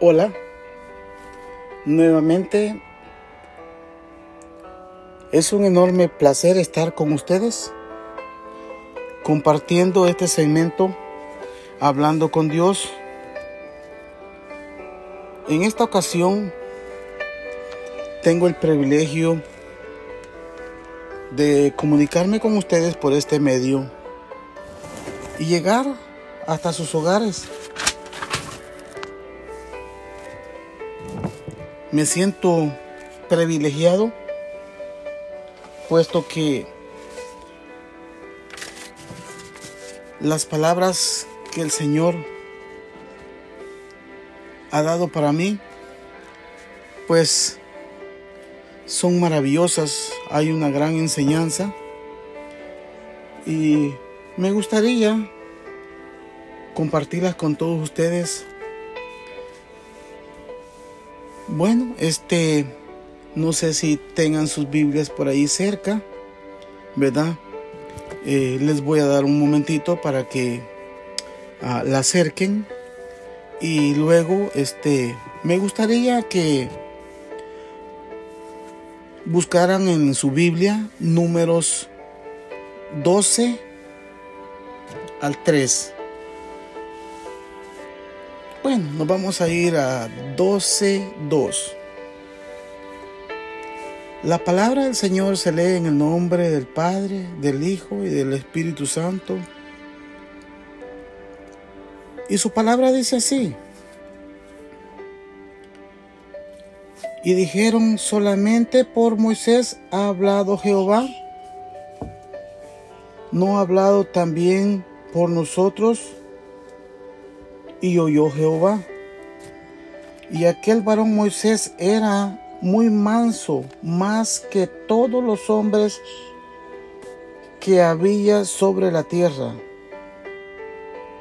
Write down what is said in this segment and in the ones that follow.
Hola, nuevamente es un enorme placer estar con ustedes compartiendo este segmento hablando con Dios. En esta ocasión tengo el privilegio de comunicarme con ustedes por este medio y llegar hasta sus hogares Me siento privilegiado puesto que las palabras que el Señor ha dado para mí pues son maravillosas, hay una gran enseñanza. Y me gustaría compartirlas con todos ustedes bueno, este, no sé si tengan sus Biblias por ahí cerca, ¿verdad? Eh, les voy a dar un momentito para que ah, la acerquen y luego, este, me gustaría que buscaran en su Biblia números 12 al 3. Bueno, nos vamos a ir a 12.2. La palabra del Señor se lee en el nombre del Padre, del Hijo y del Espíritu Santo. Y su palabra dice así. Y dijeron, solamente por Moisés ha hablado Jehová. ¿No ha hablado también por nosotros? Y oyó Jehová. Y aquel varón Moisés era muy manso, más que todos los hombres que había sobre la tierra.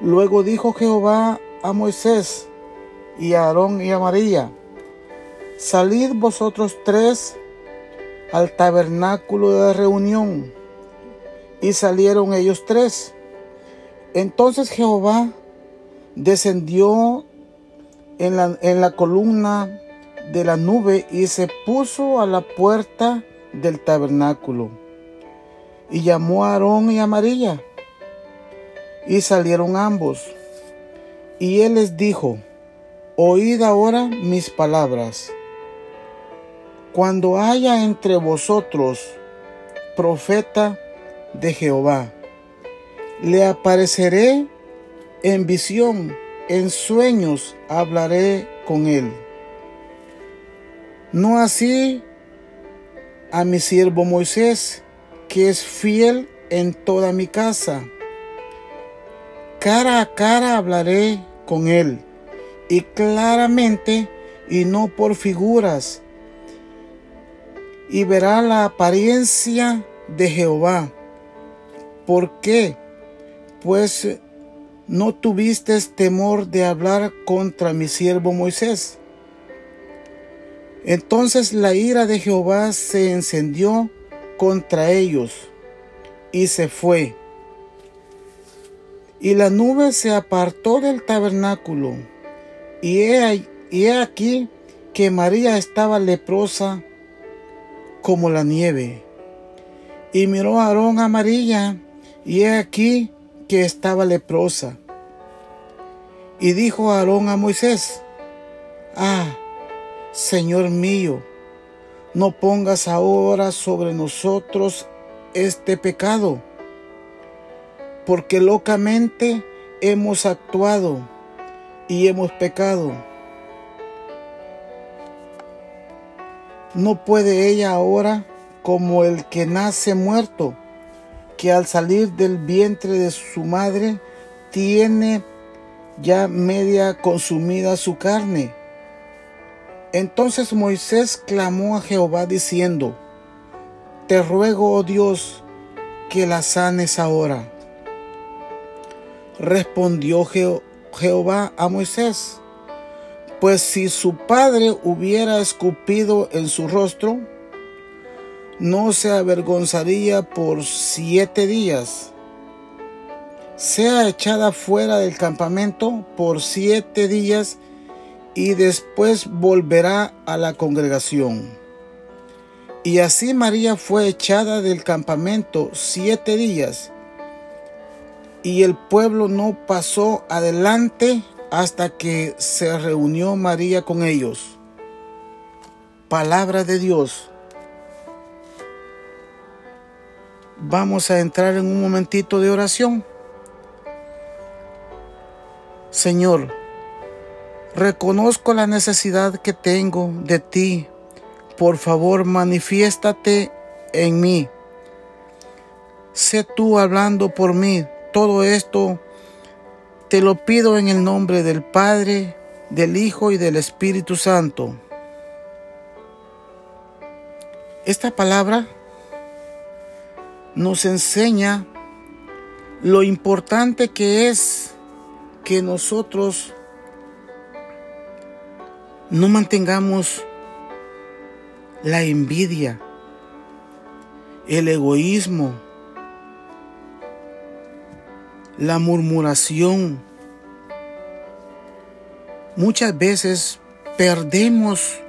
Luego dijo Jehová a Moisés y a Aarón y a María, salid vosotros tres al tabernáculo de reunión. Y salieron ellos tres. Entonces Jehová descendió en la, en la columna de la nube y se puso a la puerta del tabernáculo. Y llamó a Aarón y a María. Y salieron ambos. Y él les dijo, Oíd ahora mis palabras. Cuando haya entre vosotros profeta de Jehová, le apareceré en visión, en sueños hablaré con él. No así a mi siervo Moisés, que es fiel en toda mi casa. Cara a cara hablaré con él, y claramente, y no por figuras, y verá la apariencia de Jehová. ¿Por qué? Pues no tuviste temor de hablar contra mi siervo Moisés. Entonces la ira de Jehová se encendió contra ellos y se fue. Y la nube se apartó del tabernáculo. Y he, aquí que María estaba leprosa como la nieve. Y miró a Aarón a María, y he aquí que estaba leprosa. Y dijo Aarón a Moisés, Ah, Señor mío, no pongas ahora sobre nosotros este pecado, porque locamente hemos actuado y hemos pecado. No puede ella ahora, como el que nace muerto, que al salir del vientre de su madre tiene ya media consumida su carne. Entonces Moisés clamó a Jehová diciendo, Te ruego, oh Dios, que la sanes ahora. Respondió Jehová a Moisés, pues si su padre hubiera escupido en su rostro, no se avergonzaría por siete días. Sea echada fuera del campamento por siete días y después volverá a la congregación. Y así María fue echada del campamento siete días, y el pueblo no pasó adelante hasta que se reunió María con ellos. Palabra de Dios. Vamos a entrar en un momentito de oración. Señor, reconozco la necesidad que tengo de ti. Por favor, manifiéstate en mí. Sé tú hablando por mí. Todo esto te lo pido en el nombre del Padre, del Hijo y del Espíritu Santo. Esta palabra nos enseña lo importante que es que nosotros no mantengamos la envidia, el egoísmo, la murmuración. Muchas veces perdemos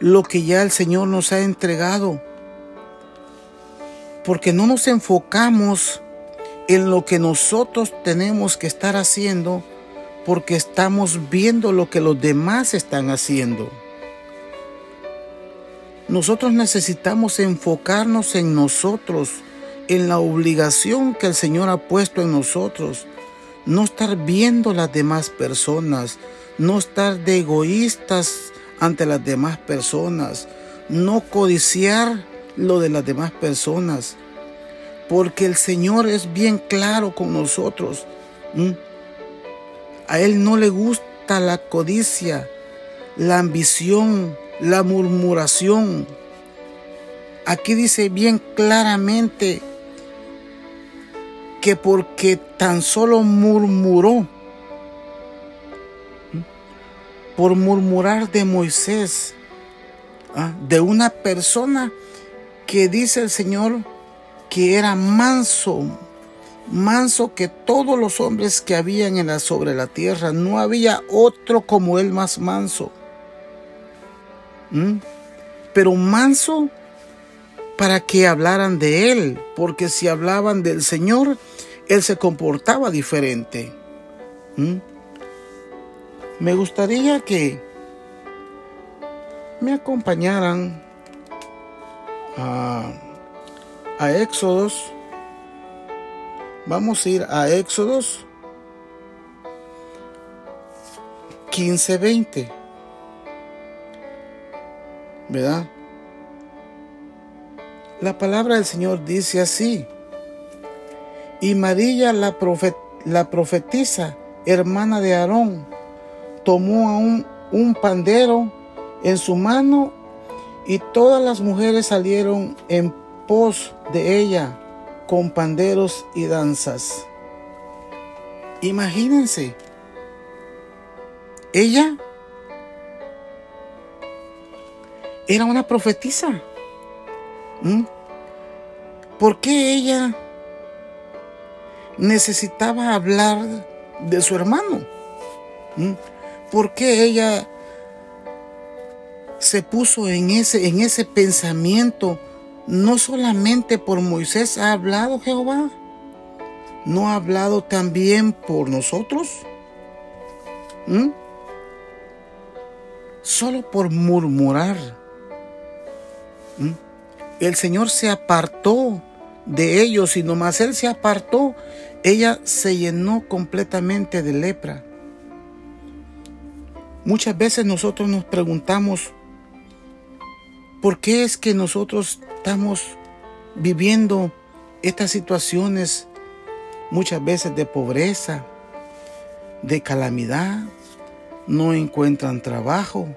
lo que ya el Señor nos ha entregado porque no nos enfocamos en lo que nosotros tenemos que estar haciendo porque estamos viendo lo que los demás están haciendo. Nosotros necesitamos enfocarnos en nosotros, en la obligación que el Señor ha puesto en nosotros. No estar viendo las demás personas, no estar de egoístas ante las demás personas, no codiciar lo de las demás personas, porque el Señor es bien claro con nosotros. A Él no le gusta la codicia, la ambición, la murmuración. Aquí dice bien claramente que porque tan solo murmuró, por murmurar de Moisés, ¿ah? de una persona que dice el Señor que era manso, manso que todos los hombres que habían en la, sobre la tierra, no había otro como él más manso. ¿Mm? Pero manso para que hablaran de él, porque si hablaban del Señor, él se comportaba diferente. ¿Mm? Me gustaría que me acompañaran a, a Éxodos. Vamos a ir a Éxodos 15-20. ¿Verdad? La palabra del Señor dice así. Y María, la, la profetisa, hermana de Aarón, tomó un, un pandero en su mano y todas las mujeres salieron en pos de ella con panderos y danzas. Imagínense, ella era una profetisa. ¿Por qué ella necesitaba hablar de su hermano? ¿Por qué ella se puso en ese, en ese pensamiento, no solamente por Moisés ha hablado Jehová, no ha hablado también por nosotros. Solo por murmurar. El Señor se apartó de ellos y nomás Él se apartó, ella se llenó completamente de lepra. Muchas veces nosotros nos preguntamos, ¿Por qué es que nosotros estamos viviendo estas situaciones muchas veces de pobreza, de calamidad? No encuentran trabajo.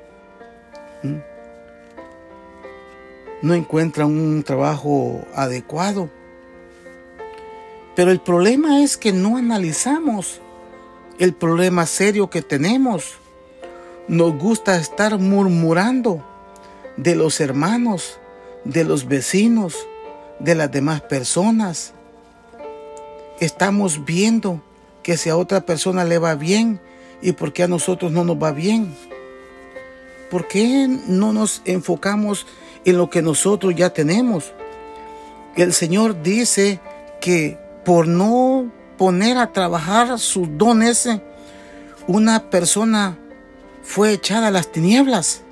No encuentran un trabajo adecuado. Pero el problema es que no analizamos el problema serio que tenemos. Nos gusta estar murmurando de los hermanos, de los vecinos, de las demás personas. Estamos viendo que si a otra persona le va bien y por qué a nosotros no nos va bien. ¿Por qué no nos enfocamos en lo que nosotros ya tenemos? El Señor dice que por no poner a trabajar sus dones, una persona fue echada a las tinieblas.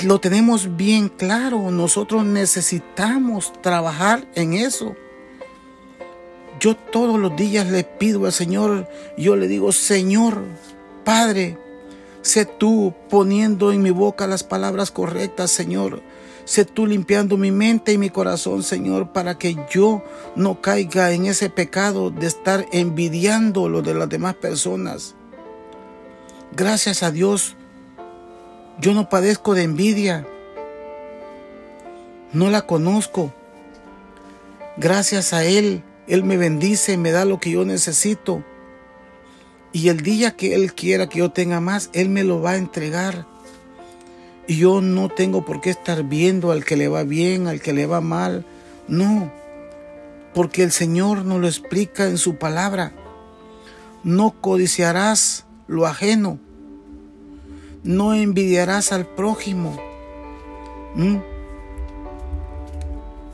Lo tenemos bien claro, nosotros necesitamos trabajar en eso. Yo todos los días le pido al Señor, yo le digo, Señor, Padre, sé tú poniendo en mi boca las palabras correctas, Señor. Sé tú limpiando mi mente y mi corazón, Señor, para que yo no caiga en ese pecado de estar envidiando lo de las demás personas. Gracias a Dios, yo no padezco de envidia. No la conozco. Gracias a Él, Él me bendice, me da lo que yo necesito. Y el día que Él quiera que yo tenga más, Él me lo va a entregar. Y yo no tengo por qué estar viendo al que le va bien, al que le va mal. No, porque el Señor nos lo explica en su palabra. No codiciarás lo ajeno. No envidiarás al prójimo. ¿Mm?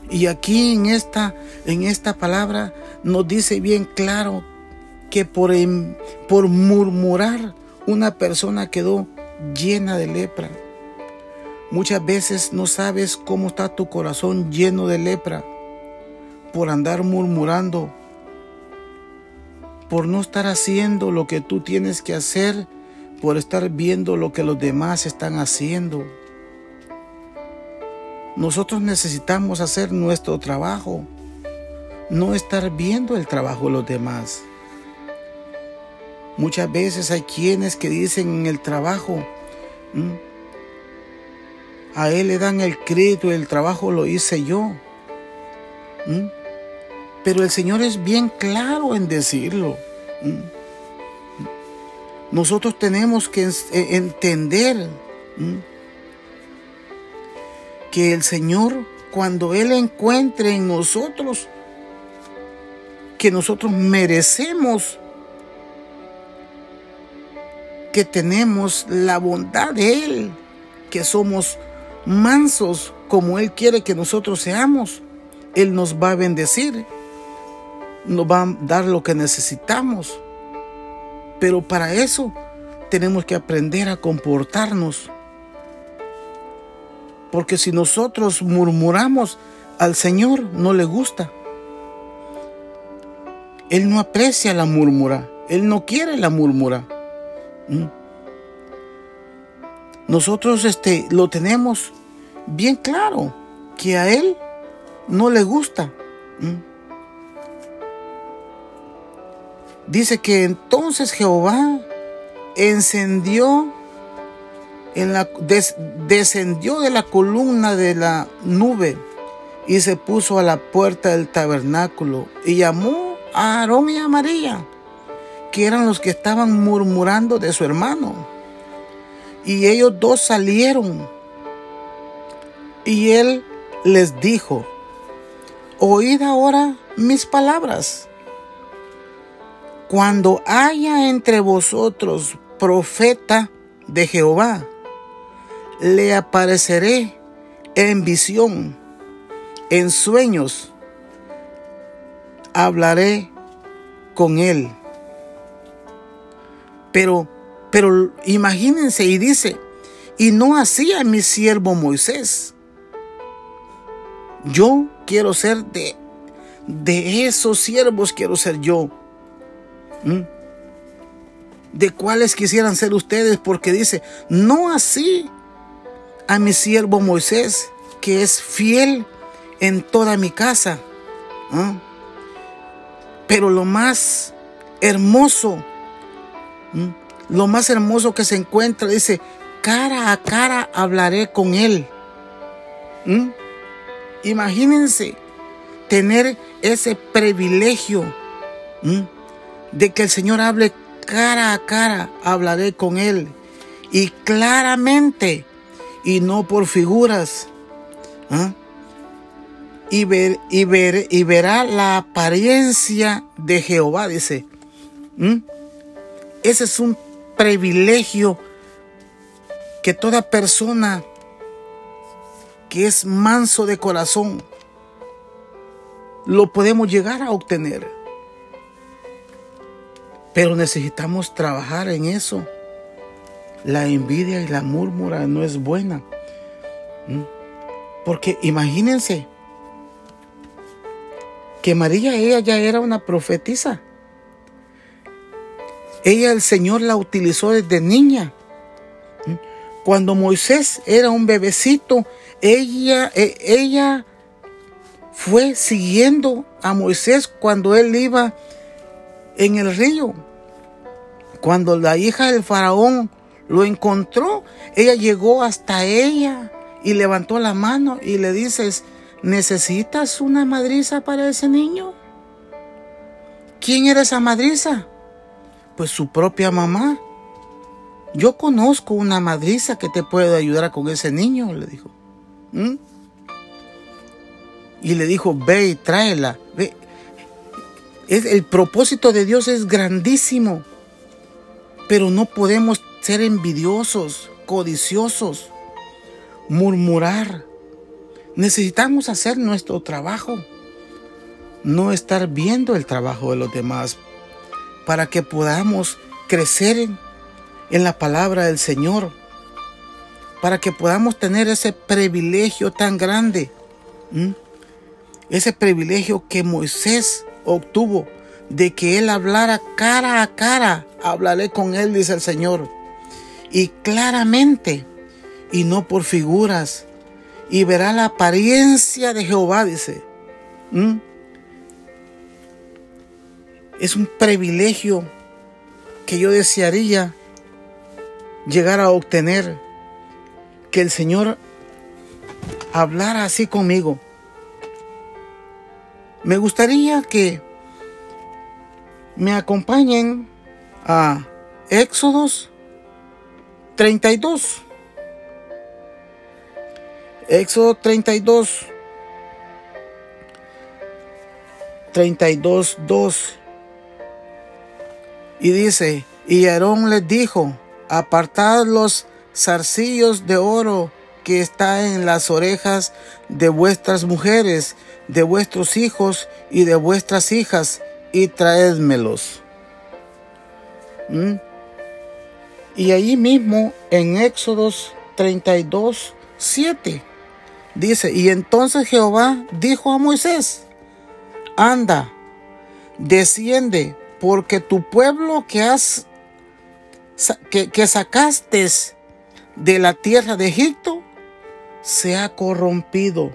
Y aquí en esta, en esta palabra nos dice bien claro que por, por murmurar una persona quedó llena de lepra. Muchas veces no sabes cómo está tu corazón lleno de lepra por andar murmurando, por no estar haciendo lo que tú tienes que hacer, por estar viendo lo que los demás están haciendo. Nosotros necesitamos hacer nuestro trabajo, no estar viendo el trabajo de los demás. Muchas veces hay quienes que dicen en el trabajo, a él le dan el crédito, el trabajo lo hice yo. Pero el Señor es bien claro en decirlo. Nosotros tenemos que e, entender que el Señor, cuando Él encuentre en nosotros que nosotros merecemos que tenemos la bondad de Él, que somos mansos como Él quiere que nosotros seamos, Él nos va a bendecir, nos va a dar lo que necesitamos. Pero para eso tenemos que aprender a comportarnos. Porque si nosotros murmuramos, al Señor no le gusta. Él no aprecia la murmura. Él no quiere la murmura. Mm. Nosotros este, lo tenemos bien claro que a Él no le gusta. Mm. Dice que entonces Jehová encendió, en la, descendió de la columna de la nube y se puso a la puerta del tabernáculo y llamó a Aarón y a María que eran los que estaban murmurando de su hermano. Y ellos dos salieron. Y él les dijo, oíd ahora mis palabras. Cuando haya entre vosotros profeta de Jehová, le apareceré en visión, en sueños, hablaré con él pero, pero imagínense y dice, y no hacía mi siervo Moisés. Yo quiero ser de, de esos siervos, quiero ser yo. ¿Mm? ¿De cuáles quisieran ser ustedes? Porque dice, no así a mi siervo Moisés, que es fiel en toda mi casa. Pero lo más hermoso ¿Mm? Lo más hermoso que se encuentra, dice, cara a cara hablaré con él. ¿Mm? Imagínense tener ese privilegio. De que el Señor hable cara a cara, hablaré con él. Y claramente, y no por figuras. ¿ah? Y, ver, y, ver, y verá la apariencia de Jehová, dice Ese es un privilegio que toda persona que es manso de corazón lo podemos llegar a obtener. Pero necesitamos trabajar en eso. La envidia y la murmura no es buena. Porque imagínense que María, ella ya era una profetisa. Ella el Señor la utilizó desde niña. Cuando Moisés era un bebecito, ella, e, ella fue siguiendo a Moisés cuando él iba en el río. Cuando la hija del faraón lo encontró, ella llegó hasta ella y levantó la mano y le dices, ¿necesitas una madriza para ese niño? ¿Quién era esa madriza? Pues su propia mamá. Yo conozco una madriza que te puede ayudar con ese niño, le dijo. ¿Mm? Y le dijo, ve y tráela. Ve. el propósito de Dios es grandísimo, pero no podemos ser envidiosos, codiciosos, murmurar. Necesitamos hacer nuestro trabajo, no estar viendo el trabajo de los demás, para que podamos crecer en la palabra del Señor, para que podamos tener ese privilegio tan grande, ese privilegio que Moisés obtuvo de que él hablara cara a cara, hablaré con él, dice el Señor, y claramente, y no por figuras, y verá la apariencia de Jehová, dice. Es un privilegio que yo desearía llegar a obtener que el Señor hablara así conmigo. Me gustaría que me acompañen a Éxodos 32. Éxodo 32. 32, 2. Y dice, y Aarón les dijo, apartad los zarcillos de oro que está en las orejas de vuestras mujeres, de vuestros hijos y de vuestras hijas, y traédmelos. ¿Mm? Y allí mismo en Éxodos 32, 7 dice, y entonces Jehová dijo a Moisés, anda, desciende, porque tu pueblo que has que, que sacaste de la tierra de Egipto se ha corrompido.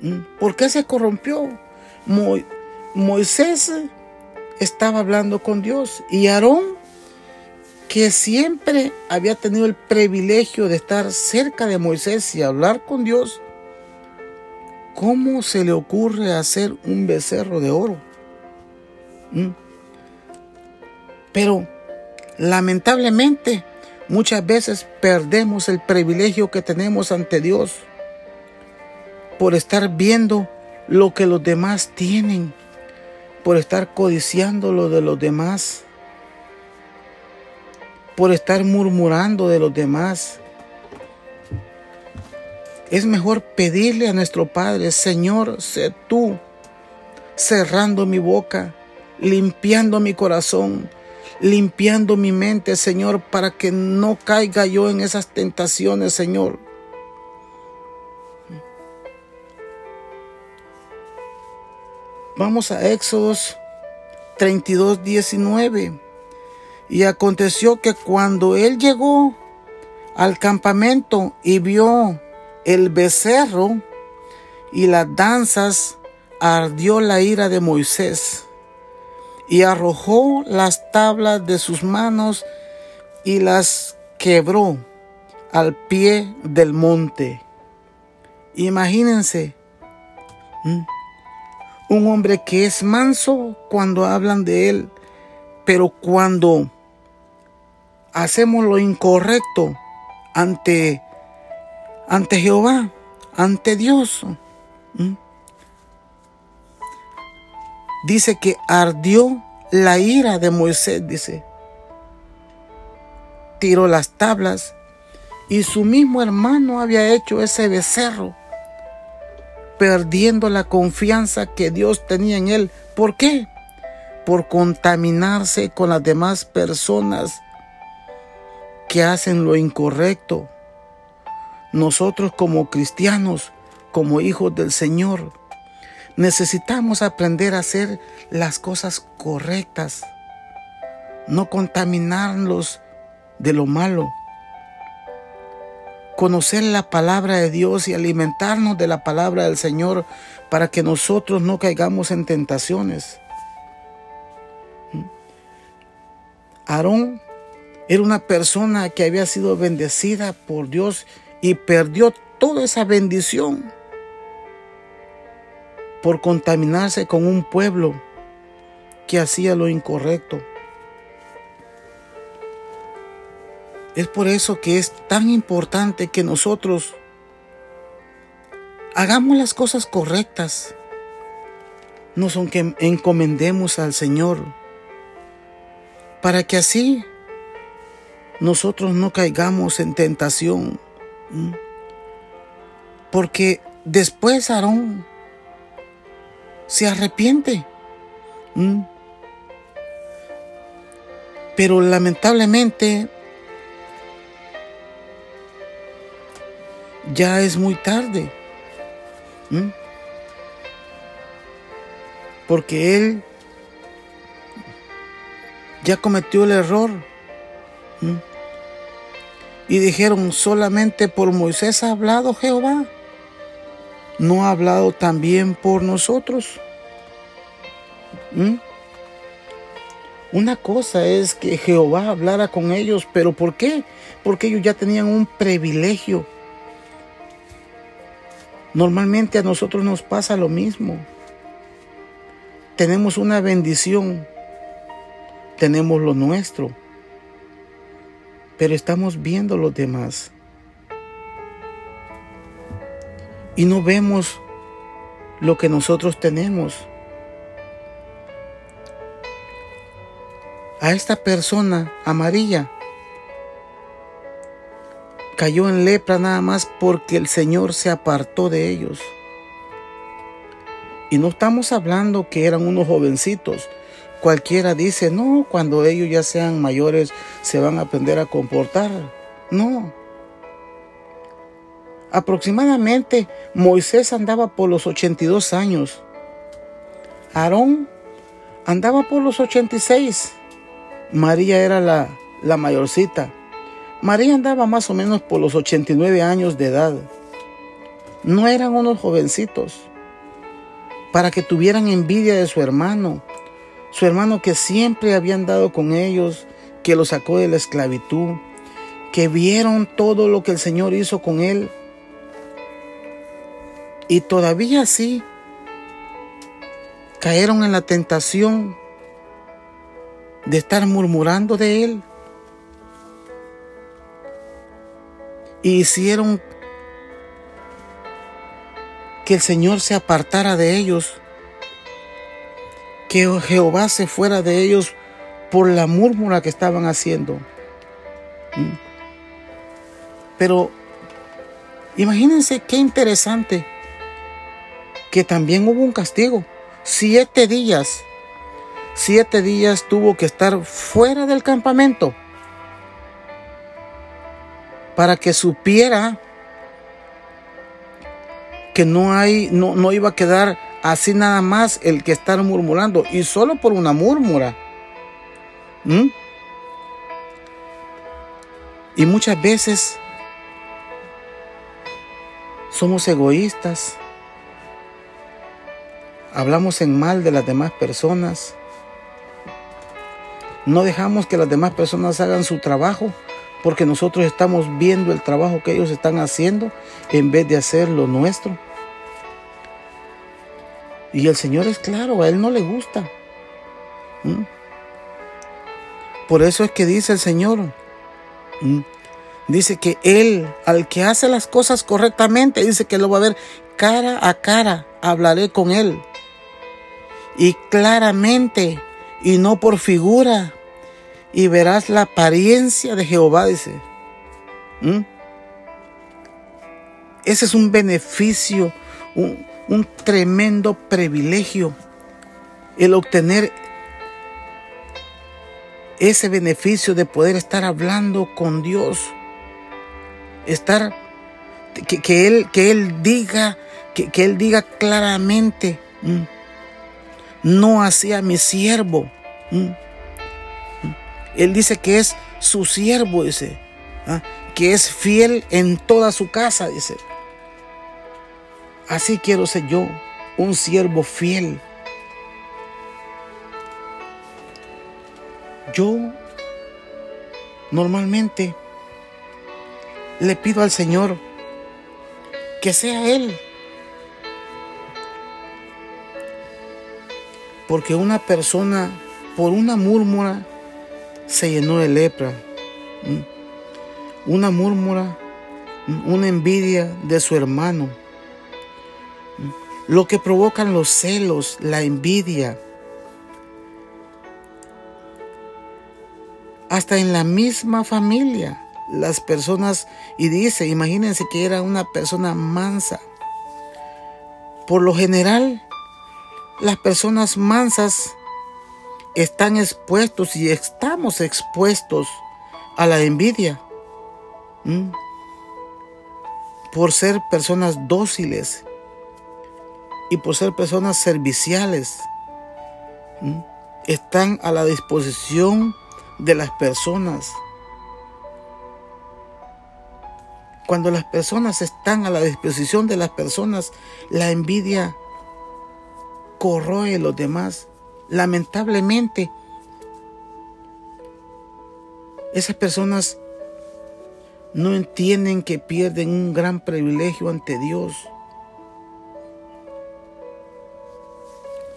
¿Mm? ¿Por qué se corrompió? Moisés estaba hablando con Dios y Aarón, que siempre había tenido el privilegio de estar cerca de Moisés y hablar con Dios, ¿cómo se le ocurre hacer un becerro de oro? ¿Mm? Pero lamentablemente muchas veces perdemos el privilegio que tenemos ante Dios por estar viendo lo que los demás tienen, por estar codiciando lo de los demás, por estar murmurando de los demás. Es mejor pedirle a nuestro Padre, Señor, sé tú, cerrando mi boca, limpiando mi corazón, limpiando mi mente, Señor, para que no caiga yo en esas tentaciones, Señor. Vamos a Éxodos 32, 19. Y aconteció que cuando él llegó al campamento y vio el becerro y las danzas, ardió la ira de Moisés y arrojó las tablas de sus manos y las quebró al pie del monte. Imagínense un hombre que es manso cuando hablan de él, pero cuando hacemos lo incorrecto ante, ante Jehová, ante Dios, dice que ardió la ira de Moisés, dice. Tiró las tablas y su mismo hermano había hecho ese becerro, perdiendo la confianza que Dios tenía en él. ¿Por qué? Por contaminarse con las demás personas que hacen lo incorrecto. Nosotros como cristianos, como hijos del Señor, necesitamos aprender a hacer las cosas correctas, no contaminarlos de lo malo. Conocer la palabra de Dios y alimentarnos de la palabra del Señor para que nosotros no caigamos en tentaciones. Aarón era una persona que había sido bendecida por Dios y perdió toda esa bendición por contaminarse con un pueblo que hacía lo incorrecto. Es por eso que es tan importante que nosotros hagamos las cosas correctas. No son que encomendemos al Señor para que así nosotros no caigamos en tentación. Porque después Aarón se arrepiente. Pero lamentablemente ya es muy tarde. Porque él ya cometió el error. Y dijeron, solamente por Moisés ha hablado Jehová. ¿No ha hablado también por nosotros? Una cosa es que Jehová hablara con ellos, pero ¿por qué? Porque ellos ya tenían un privilegio Normalmente a nosotros nos pasa lo mismo. Tenemos una bendición, tenemos lo nuestro, pero estamos viendo los demás. Y no vemos lo que nosotros tenemos. A esta persona amarilla cayó en lepra nada más porque el Señor se apartó de ellos. Y no estamos hablando que eran unos jovencitos. Cualquiera dice, no, cuando ellos ya sean mayores se van a aprender a comportar. No. Aproximadamente Moisés andaba por los 82 años. Aarón andaba por los 86. María era la, la mayorcita. María andaba más o menos por los 89 años de edad. No eran unos jovencitos para que tuvieran envidia de su hermano, su hermano que siempre había andado con ellos, que lo sacó de la esclavitud, que vieron todo lo que el Señor hizo con él. Y todavía así cayeron en la tentación de estar murmurando de él. Hicieron que el Señor se apartara de ellos, que Jehová se fuera de ellos por la murmura que estaban haciendo. Mm. Pero imagínense qué interesante que también hubo un castigo. Siete días, siete días tuvo que estar fuera del campamento para que supiera que no hay, no, no iba a quedar así nada más el que estar murmurando y solo por una murmura. ¿Mm? Y muchas veces somos egoístas, hablamos en mal de las demás personas, no dejamos que las demás personas hagan su trabajo porque nosotros estamos viendo el trabajo que ellos están haciendo en vez de hacer lo nuestro. Y el Señor es claro, a Él no le gusta. ¿Mm? Por eso es que dice el Señor, ¿Mm? dice que Él, al que hace las cosas correctamente, dice que lo va a ver cara a cara, hablaré con Él. y claramente y no por figura y verás la apariencia de Jehová, dice. ¿Mm? Ese es un beneficio, un, tremendo privilegio, el obtener ese beneficio de poder estar hablando con Dios, estar, que, Él, que Él diga, que, Él diga claramente, no hacia mi siervo. Él dice que es su siervo, dice, ¿ah? que es fiel en toda su casa, dice. Así quiero ser yo, un siervo fiel Yo normalmente le pido al Señor que sea Él. Porque una persona, por una murmura, se llenó de lepra. Una murmura, una envidia de su hermano. Lo que provocan los celos, la envidia, hasta en la misma familia, las personas, y dice, imagínense que era una persona mansa. Por lo general, las personas mansas están expuestos y estamos expuestos a la envidia. Por ser personas dóciles y por ser personas serviciales. Están a la disposición de las personas. Cuando las personas están a la disposición de las personas, la envidia corroe a los demás. Lamentablemente, esas personas no entienden que pierden un gran privilegio ante Dios.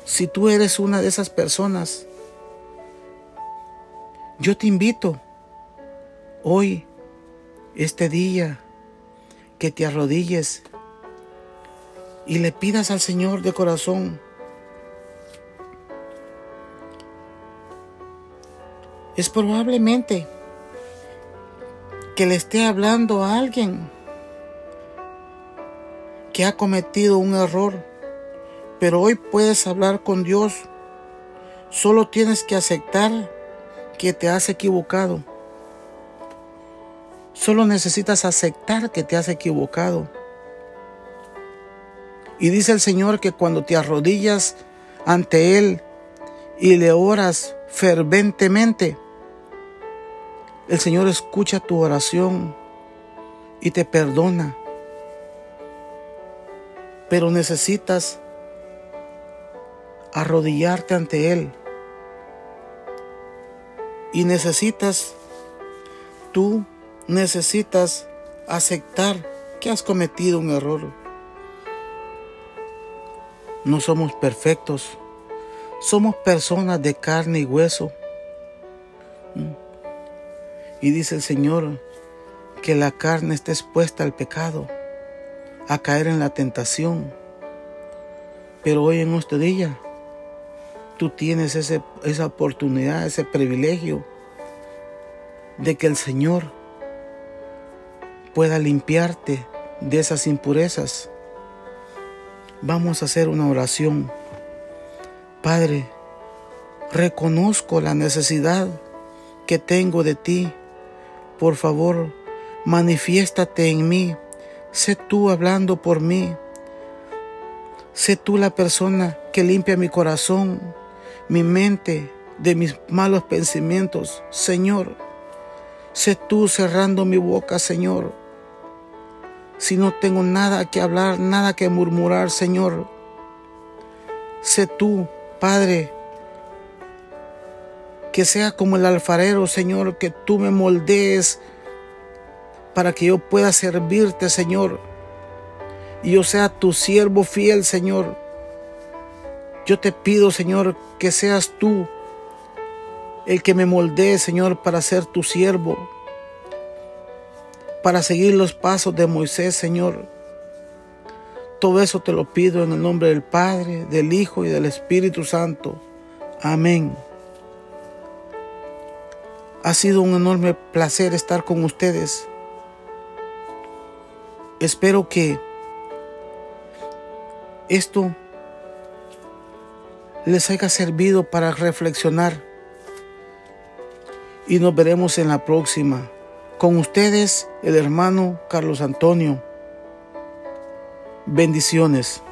Si tú eres una de esas personas, yo te invito hoy, este día, que te arrodilles y le pidas al Señor de corazón. Es probablemente que le esté hablando a alguien que ha cometido un error, pero hoy puedes hablar con Dios. Solo tienes que aceptar que te has equivocado. Solo necesitas aceptar que te has equivocado. Y dice el Señor que cuando te arrodillas ante Él y le oras ferventemente, el Señor escucha tu oración y te perdona. Pero necesitas arrodillarte ante Él y necesitas, tú necesitas aceptar que has cometido un error. No somos perfectos, somos personas de carne y hueso. Y dice el Señor que la carne está expuesta al pecado, a caer en la tentación. Pero hoy en este día tú tienes esa oportunidad, ese privilegio de que el Señor pueda limpiarte de esas impurezas. Vamos a hacer una oración. Padre, reconozco la necesidad que tengo de ti. Por favor, manifiéstate en mí. Sé tú hablando por mí. Sé tú la persona que limpia mi corazón mi mente de mis malos pensamientos, Señor. Sé tú cerrando mi boca, Señor. Si no tengo nada que hablar, nada que murmurar, Señor. Sé tú, Padre, que sea como el alfarero, Señor, que tú me moldees para que yo pueda servirte, Señor. Y yo sea tu siervo fiel, Señor yo te pido, Señor, que seas tú el que me moldee, Señor, para ser tu siervo, para seguir los pasos de Moisés, Señor. Todo eso te lo pido en el nombre del Padre, del Hijo y del Espíritu Santo. Amén. Ha sido un enorme placer estar con ustedes. Espero que esto les haya servido para reflexionar y nos veremos en la próxima. Con ustedes, el hermano Carlos Antonio. Bendiciones.